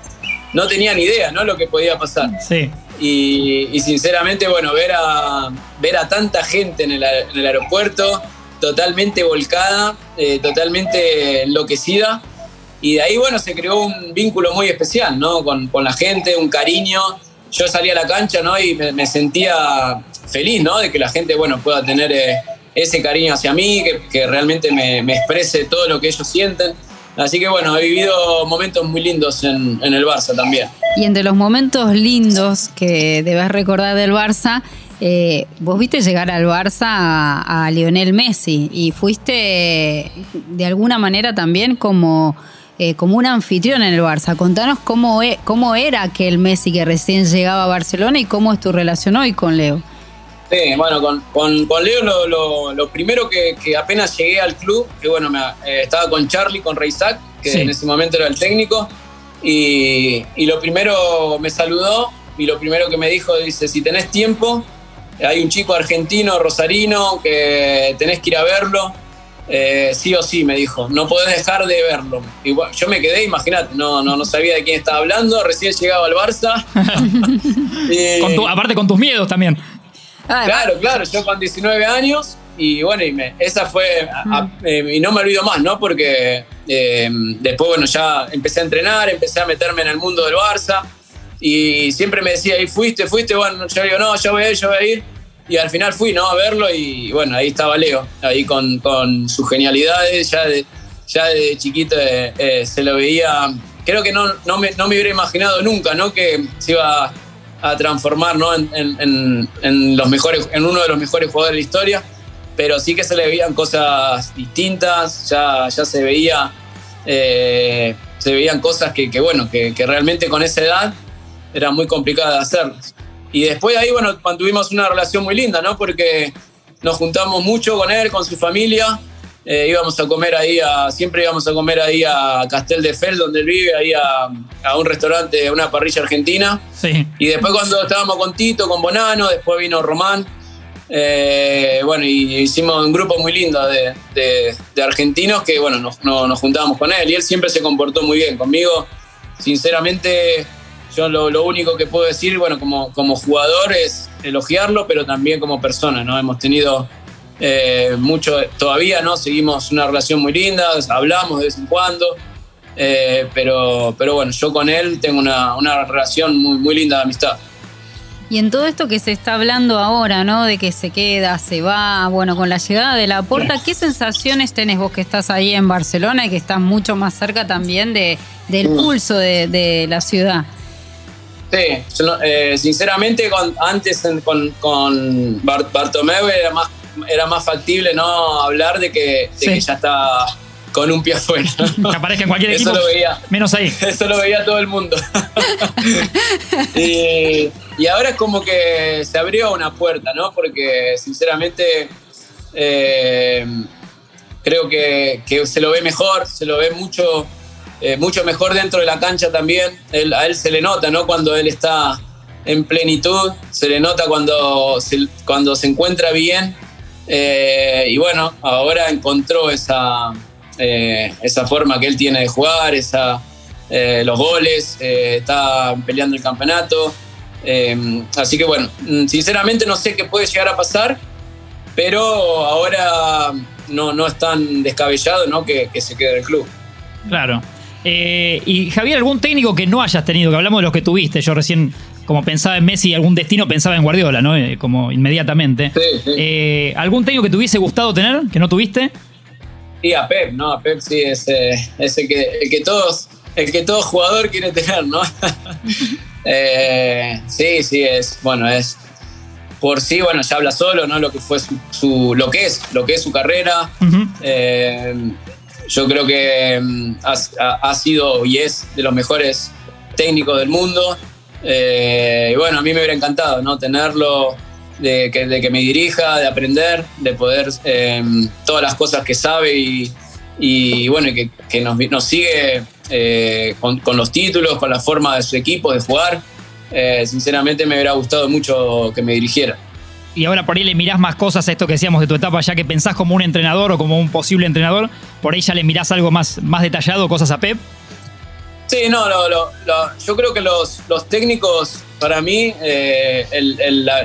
Speaker 4: no tenía ni idea, ¿no? Lo que podía pasar.
Speaker 2: Sí.
Speaker 4: Y, sinceramente, bueno, ver a, ver a tanta gente en el, en el aeropuerto, totalmente volcada, eh, totalmente enloquecida. Y de ahí, bueno, se creó un vínculo muy especial, ¿no? Con, la gente, un cariño. Yo salí a la cancha, ¿no? Y me, sentía feliz, ¿no? De que la gente, bueno, pueda tener eh, ese cariño hacia mí, que, realmente me, exprese todo lo que ellos sienten. Así que bueno, he vivido momentos muy lindos en, en, el Barça también.
Speaker 3: Y entre los momentos lindos que debes recordar del Barça, eh, vos viste llegar al Barça a, Lionel Messi y fuiste de alguna manera también como, eh, como un anfitrión en el Barça. Contanos cómo, e, cómo era aquel Messi que recién llegaba a Barcelona y cómo es tu relación hoy con Leo.
Speaker 4: Sí, bueno, con, con, Leo lo, lo, primero que, que, apenas llegué al club, que bueno, me, eh, estaba con Charlie, con Reisac, que en ese momento era el técnico, y, y, lo primero me saludó y lo primero que me dijo, dice, si tenés tiempo, hay un chico argentino, rosarino, que tenés que ir a verlo, eh, sí o sí, me dijo, no podés dejar de verlo. Y yo me quedé, imagínate, no, no, no sabía de quién estaba hablando, recién llegaba al Barça. <laughs>
Speaker 2: aparte con tus miedos también.
Speaker 4: Claro, claro, yo con 19 años y bueno, y me, esa fue, eh, y no me olvido más, ¿no? Porque eh, después, bueno, ya empecé a entrenar, empecé a meterme en el mundo del Barça y siempre me decía, ¿y fuiste, fuiste? Bueno, yo digo, no, yo voy a ir, yo voy a ir. Y al final fui, ¿no? A verlo y bueno, ahí estaba Leo, ahí con, con sus genialidades, ya de, ya de chiquito eh, se lo veía, creo que no, no, me, no me hubiera imaginado nunca, ¿no? Que se iba a transformar ¿no? en, los mejores, en uno de los mejores jugadores de la historia, pero sí que se le veían cosas distintas, ya, ya se veía eh, se veían cosas que, bueno, que, realmente con esa edad era muy complicada de hacerlas. Y después de ahí, bueno, mantuvimos una relación muy linda, ¿no? Porque nos juntamos mucho con él, con su familia, eh, íbamos a comer ahí, a, siempre íbamos a comer ahí a Castel de Fel, donde él vive, ahí a, un restaurante, una parrilla argentina.
Speaker 2: Sí.
Speaker 4: Y después cuando estábamos con Tito, con Bonano, después vino Román. Eh, bueno, y hicimos un grupo muy lindo de, argentinos que, bueno, nos, nos, juntábamos con él y él siempre se comportó muy bien conmigo. Sinceramente, yo lo, único que puedo decir, bueno, como, como jugador es elogiarlo, pero también como persona, ¿no? Hemos tenido eh, mucho todavía, ¿no? Seguimos una relación muy linda, hablamos de vez en cuando, eh, pero, pero bueno, yo con él tengo una, una, relación muy, muy linda de amistad.
Speaker 3: Y en todo esto que se está hablando ahora, ¿no? De que se queda, se va, bueno, con la llegada de la puerta, ¿qué sensaciones tenés vos que estás ahí en Barcelona y que estás mucho más cerca también de, del pulso de, la ciudad?
Speaker 4: Sí, eh, sinceramente antes con, con Bartomeu era más era más factible no hablar de que, ya está con un pie afuera.
Speaker 2: Que aparezca en cualquier equipo.
Speaker 4: Eso lo veía.
Speaker 2: Menos ahí. <laughs>
Speaker 4: Eso lo veía todo el mundo. <laughs> y, ahora es como que se abrió una puerta, ¿no? Porque sinceramente eh, creo que, se lo ve mejor, se lo ve mucho, eh, mucho mejor dentro de la cancha también. a él se le nota, ¿no? Cuando él está en plenitud, se le nota cuando cuando se encuentra bien eh, y bueno, ahora encontró esa, eh, esa forma que él tiene de jugar, esa, eh, los goles, está peleando el campeonato. así que bueno, mm, sinceramente no sé qué puede llegar a pasar, pero ahora no, no es tan descabellado ¿no? que, que se quede el club.
Speaker 2: Claro. Y Javier, ¿algún técnico que no hayas tenido? Que hablamos de los que tuviste. Yo recién como pensaba en Messi, algún destino pensaba en Guardiola, ¿no? Eh, como inmediatamente. Eh, ¿Algún técnico que te hubiese gustado tener, que no tuviste?
Speaker 4: Sí, a Pep, ¿no? A Pep sí, es, el, que, el, que todos, el que todo jugador quiere tener, ¿no? <laughs> Eh, sí, sí, es, bueno, es por sí, bueno, ya habla solo, ¿no? Lo que fue su, lo que es, lo que es su carrera. Yo creo que mm, ha sido y es de los mejores técnicos del mundo. Eh, y bueno, a mí me hubiera encantado ¿no? tenerlo, de que, me dirija, de aprender, de poder em, todas las cosas que sabe y, bueno, que, nos, sigue eh, con, con, los títulos, con la forma de su equipo, de jugar. Eh, sinceramente me hubiera gustado mucho que me dirigiera.
Speaker 2: Y ahora por ahí le mirás más cosas a esto que decíamos de tu etapa, ya que pensás como un entrenador o como un posible entrenador, por ahí ya le mirás algo más, más detallado, cosas a Pep.
Speaker 4: Sí, no, yo creo que los, los para mí, eh,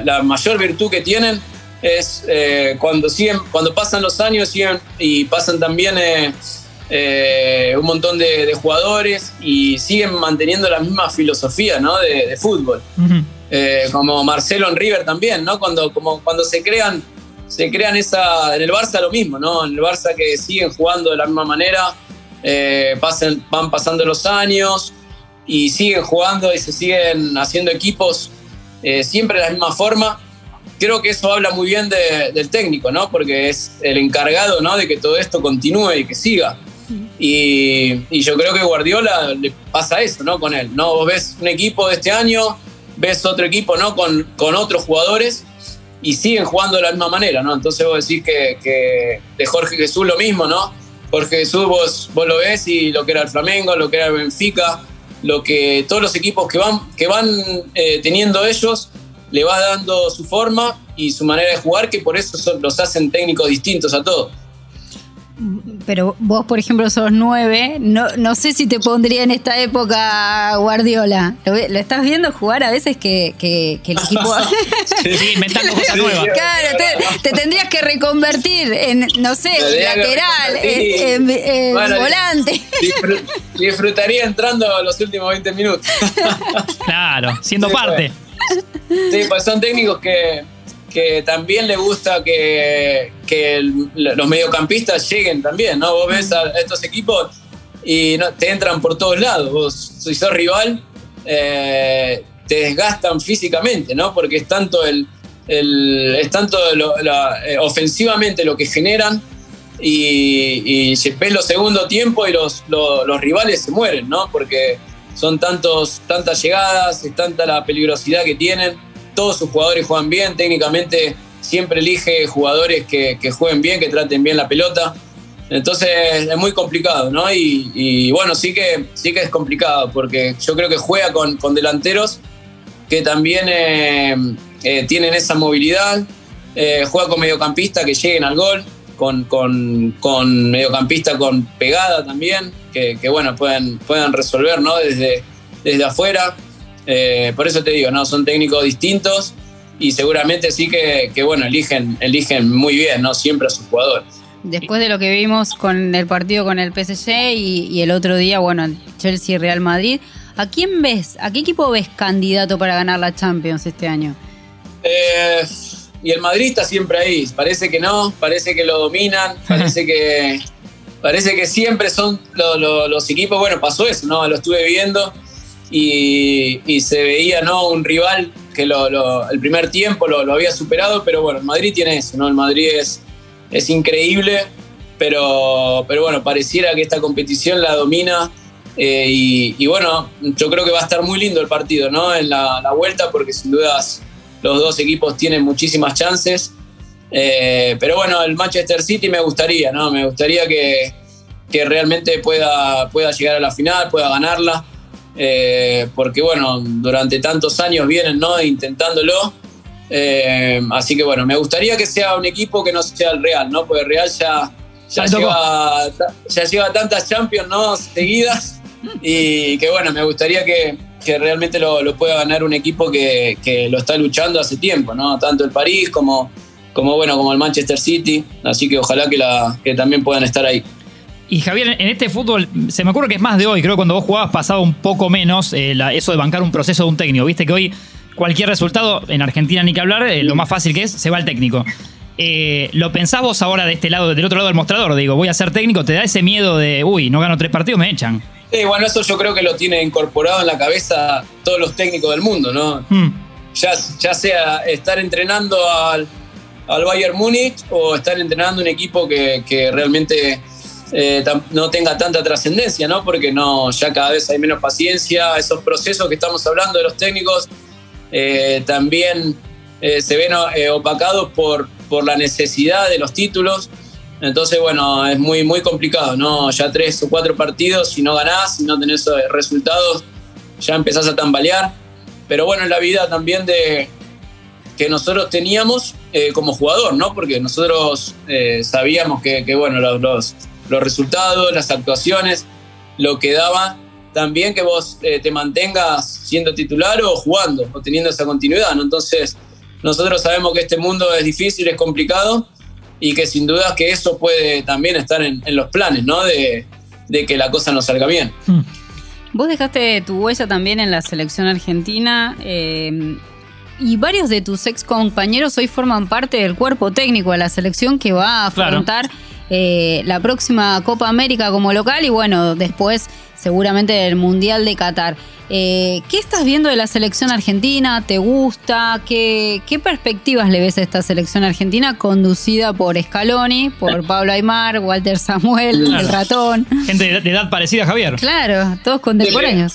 Speaker 4: la, mayor virtud que tienen es eh, cuando siguen, cuando pasan los años siguen, y pasan también eh, un montón de, jugadores y siguen manteniendo la misma filosofía ¿no? de, fútbol. Como Marcelo en River también, ¿no? Cuando, como, cuando se crean, se crean esa. En el Barça lo mismo, ¿no? En el Barça que siguen jugando de la misma manera eh, pasen, van pasando los años y siguen jugando y se siguen haciendo equipos eh, siempre de la misma forma. Creo que eso habla muy bien del técnico, ¿no? Porque es el encargado, ¿no? De que todo esto continúe y que siga. Y, yo creo que Guardiola le pasa eso, ¿no? Con él, ¿no? Vos ves un equipo de este año, ves otro equipo, ¿no? Con, con otros jugadores y siguen jugando de la misma manera, ¿no? Entonces vos decís que, que de Jorge Jesús lo mismo, ¿no? Jorge Jesús vos, vos lo ves y lo que era el Flamengo, lo que era el Benfica, lo que todos los equipos que van, que van eh, teniendo ellos, le va dando su forma y su manera de jugar, que por eso los hacen técnicos distintos a todos.
Speaker 3: Pero vos, por ejemplo, sos nueve. No, no sé si te pondría en esta época Guardiola. ¿Lo, estás viendo jugar a veces que, que- que el equipo. <laughs> <laughs>
Speaker 2: Sí, inventando cosas nuevas.
Speaker 3: Claro, te, te tendrías que reconvertir en, no sé, lateral, en, en- en
Speaker 4: Bueno,
Speaker 3: volante.
Speaker 4: Disfr- disfrutaría entrando los últimos 20 minutos. <laughs>
Speaker 2: Claro, siendo
Speaker 4: Sí,
Speaker 2: parte.
Speaker 4: Sí, pues son técnicos que, que también les gusta que, que los mediocampistas lleguen también, ¿no? Vos ves a estos equipos y te entran por todos lados. Vos, si sos rival, eh, te desgastan físicamente, ¿no? Porque es tanto el, es tanto eh, ofensivamente lo que generan y, y ves los segundos tiempos y los, los, los rivales se mueren, ¿no? Porque son tantos, tantas llegadas, es tanta la peligrosidad que tienen. Todos sus jugadores juegan bien, técnicamente siempre elige jugadores que, jueguen bien, que traten bien la pelota. Entonces es muy complicado, ¿no? Y, bueno, sí que, sí que es complicado, porque yo creo que juega con, con delanteros que también eh, eh, tienen esa movilidad, eh, juega con mediocampistas que lleguen al gol, con, con, con mediocampistas con pegada también, que, que, bueno, puedan, puedan resolver, ¿no? Desde, desde afuera. Por eso te digo, ¿no? Son técnicos distintos y seguramente sí que, que, bueno, eligen, eligen muy bien, ¿no? Siempre a sus jugadores.
Speaker 3: Después de lo que vimos con el partido con el PSG y, y el otro día, bueno, el Chelsea y Real Madrid, ¿a quién ves, a qué equipo ves candidato para ganar la Champions este año?
Speaker 4: Eh, y el Madrid está siempre ahí. Parece que no, parece que lo dominan, <laughs> parece que, parece que siempre son lo- lo- los equipos. Bueno, pasó eso, ¿no? Lo estuve viendo y, se veía, ¿no? Un rival que lo- lo- el primer tiempo lo, había superado, pero bueno, el Madrid tiene eso, ¿no? El Madrid es, es increíble, pero, pero bueno, pareciera que esta competición la domina. eh, y, bueno, yo creo que va a estar muy lindo el partido, ¿no? En la, la vuelta, porque sin dudas los dos equipos tienen muchísimas chances. Eh, pero bueno, el Manchester City me gustaría, ¿no? Me gustaría que, que realmente pueda, pueda llegar a la final, pueda ganarla. Eh, porque bueno, durante tantos años vienen, ¿no? Intentándolo. Eh, así que bueno, me gustaría que sea un equipo que no sea el Real, ¿no? Porque el Real ya, ya, lleva, ya lleva tantas Champions, ¿no? Seguidas. Y que bueno, me gustaría que, que realmente lo, lo pueda ganar un equipo que, que lo está luchando hace tiempo, ¿no? Tanto el París como, como, bueno, como el Manchester City. Así que ojalá que, la, que también puedan estar ahí.
Speaker 2: Y Javier, en este fútbol, se me ocurre que es más de hoy, creo que cuando vos jugabas pasaba un poco menos eh, la- eso de bancar un proceso de un técnico. Viste que hoy cualquier resultado, en Argentina ni que hablar, eh, lo más fácil que es, se va el técnico. Eh, ¿Lo pensás vos ahora de este lado, del otro lado del mostrador? Digo, voy a ser técnico, ¿te da ese miedo de, uy, no gano tres partidos, me echan?
Speaker 4: Sí, bueno, eso yo creo que lo tiene incorporado en la cabeza todos los técnicos del mundo, ¿no?
Speaker 2: Hmm.
Speaker 4: Ya, ya sea estar entrenando al, al Bayern Múnich o estar entrenando un equipo que, que realmente eh, no tenga tanta trascendencia, ¿no? Porque no, ya cada vez hay menos paciencia. Esos procesos que estamos hablando de los técnicos eh, también eh, se ven opacados por, por la necesidad de los títulos. Entonces, bueno, es muy, muy complicado, ¿no? Ya tres o cuatro partidos, si no ganás, si no tenés resultados, ya empezás a tambalear. Pero bueno, es la vida también de que nosotros teníamos como jugador, ¿no? Porque nosotros sabíamos que, bueno, los, los resultados, las actuaciones, lo que daba también que vos eh, te mantengas siendo titular o jugando o teniendo esa continuidad, ¿no? Entonces, nosotros sabemos que este mundo es difícil, es complicado y que sin duda que eso puede también estar en, en los planes, ¿no? De, de, que la cosa no salga bien.
Speaker 2: Hmm.
Speaker 3: Vos dejaste tu huella también en la selección argentina eh, y varios de tus ex compañeros hoy forman parte del cuerpo técnico de la selección que va a afrontar claro. Eh, la próxima Copa América como local y bueno, después seguramente el Mundial de Qatar. Eh, ¿Qué estás viendo de la selección argentina? ¿Te gusta? ¿Qué, ¿Qué, perspectivas le ves a esta selección argentina conducida por Scaloni, por Pablo Aymar, Walter Samuel, claro. el ratón?
Speaker 2: Gente de, de, edad parecida a Javier.
Speaker 3: Claro, todos contemporáneos.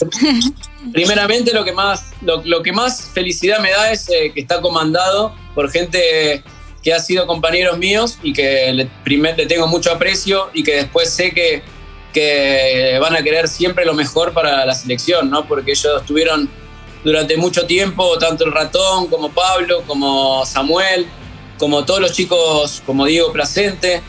Speaker 3: <laughs>
Speaker 4: Primeramente lo que más, lo, lo que más felicidad me da es eh, que está comandado por gente que ha sido compañeros míos y que le, le tengo mucho aprecio y que después sé que, que van a querer siempre lo mejor para la selección, ¿no? Porque ellos estuvieron durante mucho tiempo, tanto el ratón como Pablo, como Samuel, como todos los chicos, como Diego Placente,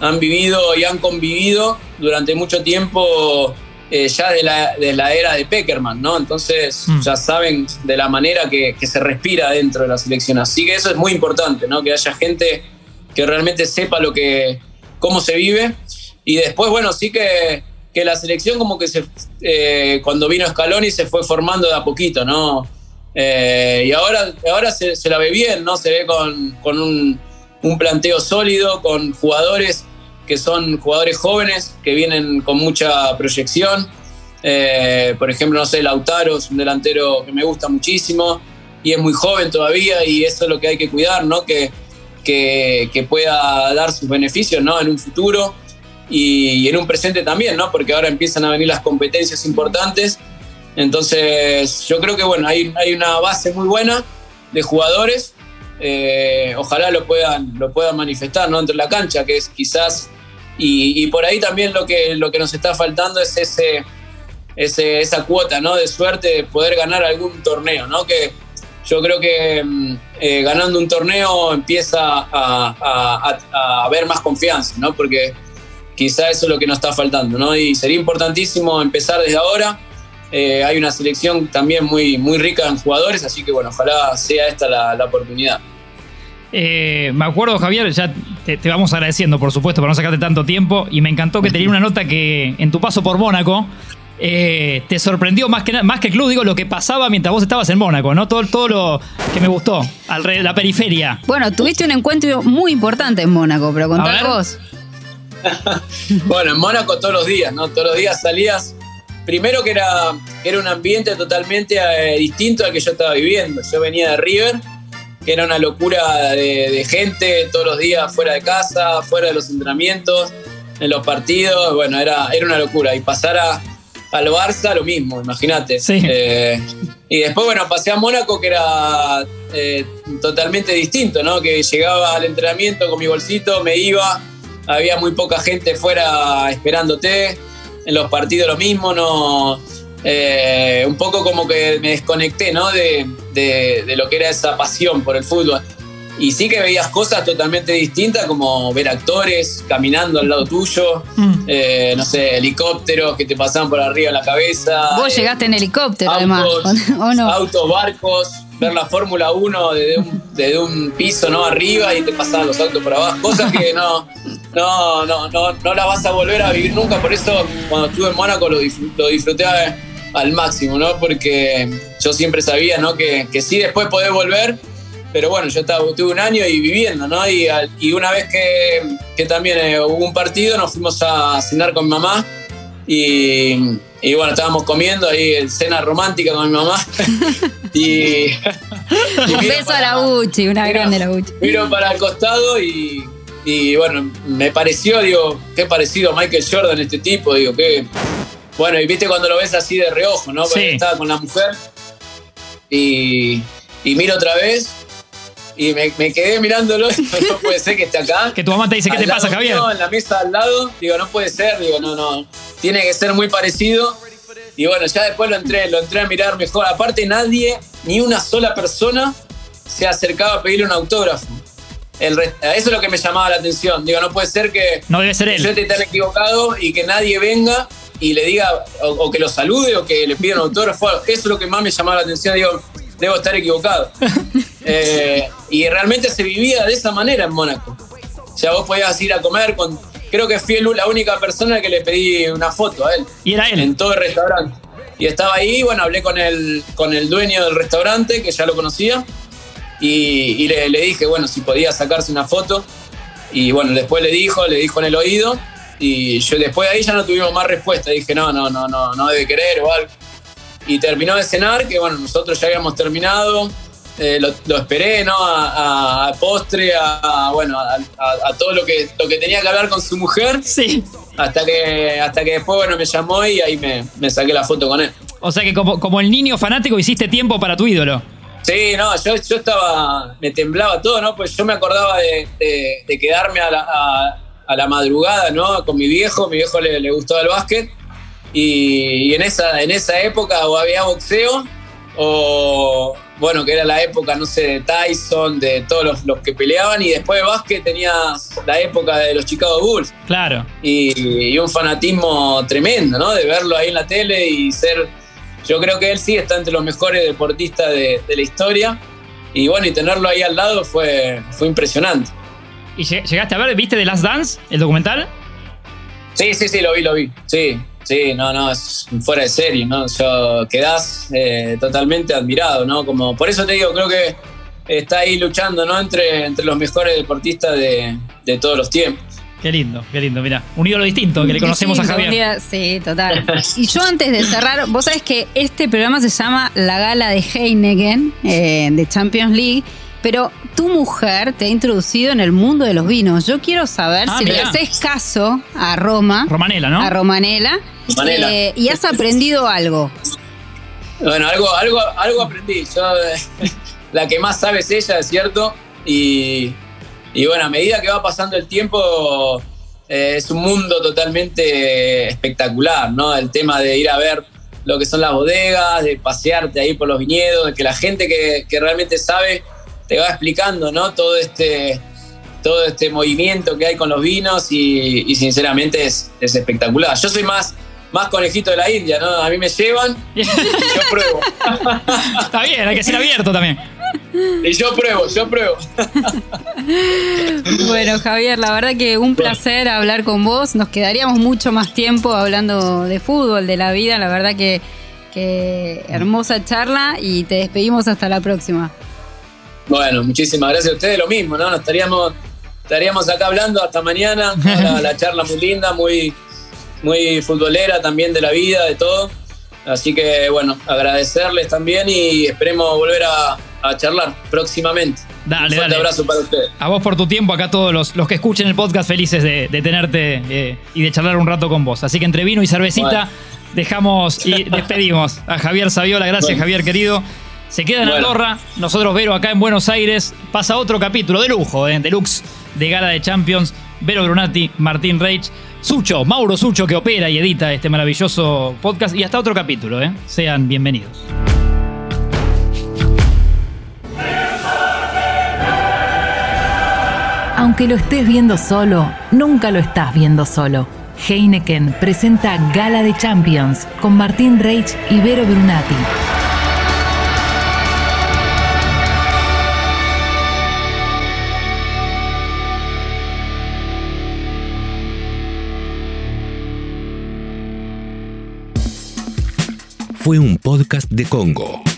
Speaker 4: han vivido y han convivido durante mucho tiempo eh, ya de la, de la, era de Peckerman, ¿no? Entonces mm. ya saben de la manera que, que, se respira dentro de la selección. Así que eso es muy importante, ¿no? Que haya gente que realmente sepa lo que, cómo se vive. Y después, bueno, sí que, que la selección como que se, eh, cuando vino Scaloni se fue formando de a poquito, ¿no? Eh, y ahora, ahora se, se, la ve bien, ¿no? Se ve con, con un, un planteo sólido, con jugadores que son jugadores jóvenes que vienen con mucha proyección. Eh, por ejemplo, no sé, Lautaro es un delantero que me gusta muchísimo y es muy joven todavía y eso es lo que hay que cuidar, ¿no? Que, que, pueda dar sus beneficios ¿no? en un futuro y, en un presente también, ¿no? Porque ahora empiezan a venir las competencias importantes. Entonces, yo creo que bueno, hay, hay una base muy buena de jugadores. Eh, ojalá lo puedan, lo puedan manifestar ¿no? entre la cancha, que es quizás y, por ahí también lo que, lo que nos está faltando es ese, esa cuota ¿no? de suerte de poder ganar algún torneo, ¿no? que yo creo que mm, eh, ganando un torneo empieza a, a, haber más confianza, ¿no? porque quizá eso es lo que nos está faltando. ¿no? Y sería importantísimo empezar desde ahora. Eh, hay una selección también muy, muy rica en jugadores, así que bueno, ojalá sea esta la, la oportunidad.
Speaker 2: Eh, me acuerdo, Javier, ya te, vamos agradeciendo, por supuesto, por no sacarte tanto tiempo. Y me encantó que tenía una nota que en tu paso por Mónaco eh, te sorprendió más que, más que club, digo, lo que pasaba mientras vos estabas en Mónaco, ¿no? Todo, todo lo que me gustó, alrededor, la periferia.
Speaker 3: Bueno, tuviste un encuentro muy importante en Mónaco, pero contá vos. <laughs>
Speaker 4: bueno, en Mónaco todos los días, ¿no? Todos los días salías. Primero que era, era un ambiente totalmente eh, distinto al que yo estaba viviendo. Yo venía de River que era una locura de, gente todos los días fuera de casa, fuera de los entrenamientos, en los partidos, bueno, era, era una locura. Y pasar a, al Barça, lo mismo, imagínate. Eh, y después, bueno, pasé a Mónaco, que era eh, totalmente distinto, ¿no? Que llegaba al entrenamiento con mi bolsito, me iba, había muy poca gente fuera esperándote, en los partidos lo mismo, no eh, un poco como que me desconecté, ¿no? De, lo que era esa pasión por el fútbol. Y sí que veías cosas totalmente distintas, como ver actores caminando al lado tuyo, mm. eh, no sé, helicópteros que te pasaban por arriba de la cabeza.
Speaker 3: Vos llegaste en helicóptero, además,
Speaker 4: Autos, barcos, ver la Fórmula 1 desde un, piso ¿no? arriba y te pasaban los autos por abajo. Cosas que no, no, no, no, no las vas a volver a vivir nunca. Por eso, cuando estuve en Mónaco, lo, lo disfruté al máximo, ¿no? Porque yo siempre sabía, ¿no? Que, que sí, después podés volver, pero bueno, yo estaba, tuve un año y viviendo, ¿no? Y, y una vez que, que también eh, hubo un partido, nos fuimos a cenar con mi mamá y, y bueno, estábamos comiendo ahí cena romántica con mi mamá. <laughs> y,
Speaker 3: un beso a la Uchi, una grande la Uchi.
Speaker 4: Miro para el costado y, y bueno, me pareció, digo, qué parecido a Michael Jordan este tipo, digo, qué bueno, y viste cuando lo ves así de reojo, ¿no? Porque estaba con la mujer y, y miro otra vez y me, quedé mirándolo. <laughs> no puede ser que esté acá.
Speaker 2: Que tu mamá te dice, ¿qué te pasa, Javier?
Speaker 4: en la mesa al lado. Digo, no puede ser. Digo, no, no. Tiene que ser muy parecido. Y bueno, ya después lo entré, lo entré a mirar mejor. Aparte, nadie, ni una sola persona se acercaba a pedirle un autógrafo. El eso es lo que me llamaba la atención. Digo, no puede ser que.
Speaker 2: No debe ser él.
Speaker 4: Yo esté tan equivocado y que nadie venga y le diga, o, que lo salude o que le pida un autógrafo. Eso es lo que más me llamaba la atención. Digo, debo estar equivocado. <laughs> Eh, y realmente se vivía de esa manera en Mónaco. O sea, vos podías ir a comer con. Creo que fui la única persona que le pedí una foto a él.
Speaker 2: Y era él.
Speaker 4: En todo el restaurante. Y estaba ahí, bueno, hablé con el, con el dueño del restaurante, que ya lo conocía, y, le, le, dije, bueno, si podía sacarse una foto. Y bueno, después le dijo, le dijo en el oído, y yo después de ahí ya no tuvimos más respuesta. Dije, no, no, no, no, no debe querer o algo. Y terminó de cenar, que bueno, nosotros ya habíamos terminado. Eh, lo, esperé, ¿no? A, postre, a, bueno, a, todo lo que, lo que tenía que hablar con su mujer.
Speaker 2: Sí.
Speaker 4: Hasta que, hasta que después, bueno, me llamó y ahí me, me saqué la foto con él.
Speaker 2: O sea que como, como el niño fanático hiciste tiempo para tu ídolo.
Speaker 4: Sí, no, yo, yo estaba, me temblaba todo, ¿no? Pues yo me acordaba de, quedarme a la, madrugada, ¿no? Con mi viejo, mi viejo le, le gustaba el básquet y, en, esa, en esa época o había boxeo o, bueno, que era la época, no sé, de Tyson, de todos los, que peleaban, y después de básquet tenías la época de los Chicago Bulls.
Speaker 2: Claro.
Speaker 4: Y, un fanatismo tremendo, ¿no? De verlo ahí en la tele y ser. Yo creo que él sí está entre los mejores deportistas de, la historia. Y bueno, y tenerlo ahí al lado fue, fue impresionante.
Speaker 2: ¿Y llegaste a ver, viste The Last Dance, el documental?
Speaker 4: Sí, sí, sí, lo vi, lo vi. Sí, Sí, no, no, es fuera de serie, ¿no? Yo quedás eh, totalmente admirado, ¿no? Como, por eso te digo, creo que está ahí luchando, ¿no? Entre, entre los mejores deportistas de, todos los tiempos.
Speaker 2: Qué lindo, qué lindo, mira, un ídolo distinto que le conocemos a Javier.
Speaker 3: sí, total. Y yo antes de cerrar, vos sabés que este programa se llama La Gala de Heineken, eh, de Champions League, pero tu mujer te ha introducido en el mundo de los vinos. Yo quiero saber ah, si le haces caso a Roma.
Speaker 2: Romanela, ¿no?
Speaker 3: A Romanela. Eh, y has aprendido algo.
Speaker 4: Bueno, algo, algo, algo aprendí. Yo, <laughs> la que más sabe es ella, es cierto. Y, bueno, a medida que va pasando el tiempo, eh, es un mundo totalmente espectacular, ¿no? El tema de ir a ver lo que son las bodegas, de pasearte ahí por los viñedos, de que la gente que, que realmente sabe te va explicando, ¿no? Todo este, todo este movimiento que hay con los vinos y, sinceramente es, espectacular. Yo soy más, más conejito de la India, ¿no? A mí me llevan y yo <laughs> pruebo.
Speaker 2: Está bien, hay que ser abierto también.
Speaker 4: Y yo pruebo, yo pruebo.
Speaker 3: Bueno, Javier, la verdad que un placer hablar con vos. Nos quedaríamos mucho más tiempo hablando de fútbol, de la vida. La verdad que, que hermosa charla y te despedimos hasta la próxima.
Speaker 4: Bueno, muchísimas gracias a ustedes, lo mismo, ¿no? Nos estaríamos, estaríamos acá hablando hasta mañana, <laughs> la, charla muy linda, muy, muy futbolera también de la vida, de todo. Así que bueno, agradecerles también y esperemos volver a, charlar próximamente.
Speaker 2: Dale,
Speaker 4: Un fuerte abrazo para ustedes.
Speaker 2: A vos por tu tiempo, acá todos los, los que escuchen el podcast felices de, tenerte eh, y de charlar un rato con vos. Así que entre vino y cervecita dejamos y <laughs> despedimos a Javier Saviola. Gracias Javier querido. Se queda en Andorra. Nosotros, Vero, acá en Buenos Aires. Pasa otro capítulo de lujo, eh, deluxe, de Gala de Champions. Vero Brunati, Martín Reich, Sucho, Mauro Sucho, que opera y edita este maravilloso podcast. Y hasta otro capítulo, ¿eh? Sean bienvenidos.
Speaker 1: Aunque lo estés viendo solo, nunca lo estás viendo solo. Heineken presenta Gala de Champions con Martín Reich y Vero Brunati.
Speaker 5: Fue un podcast de Congo.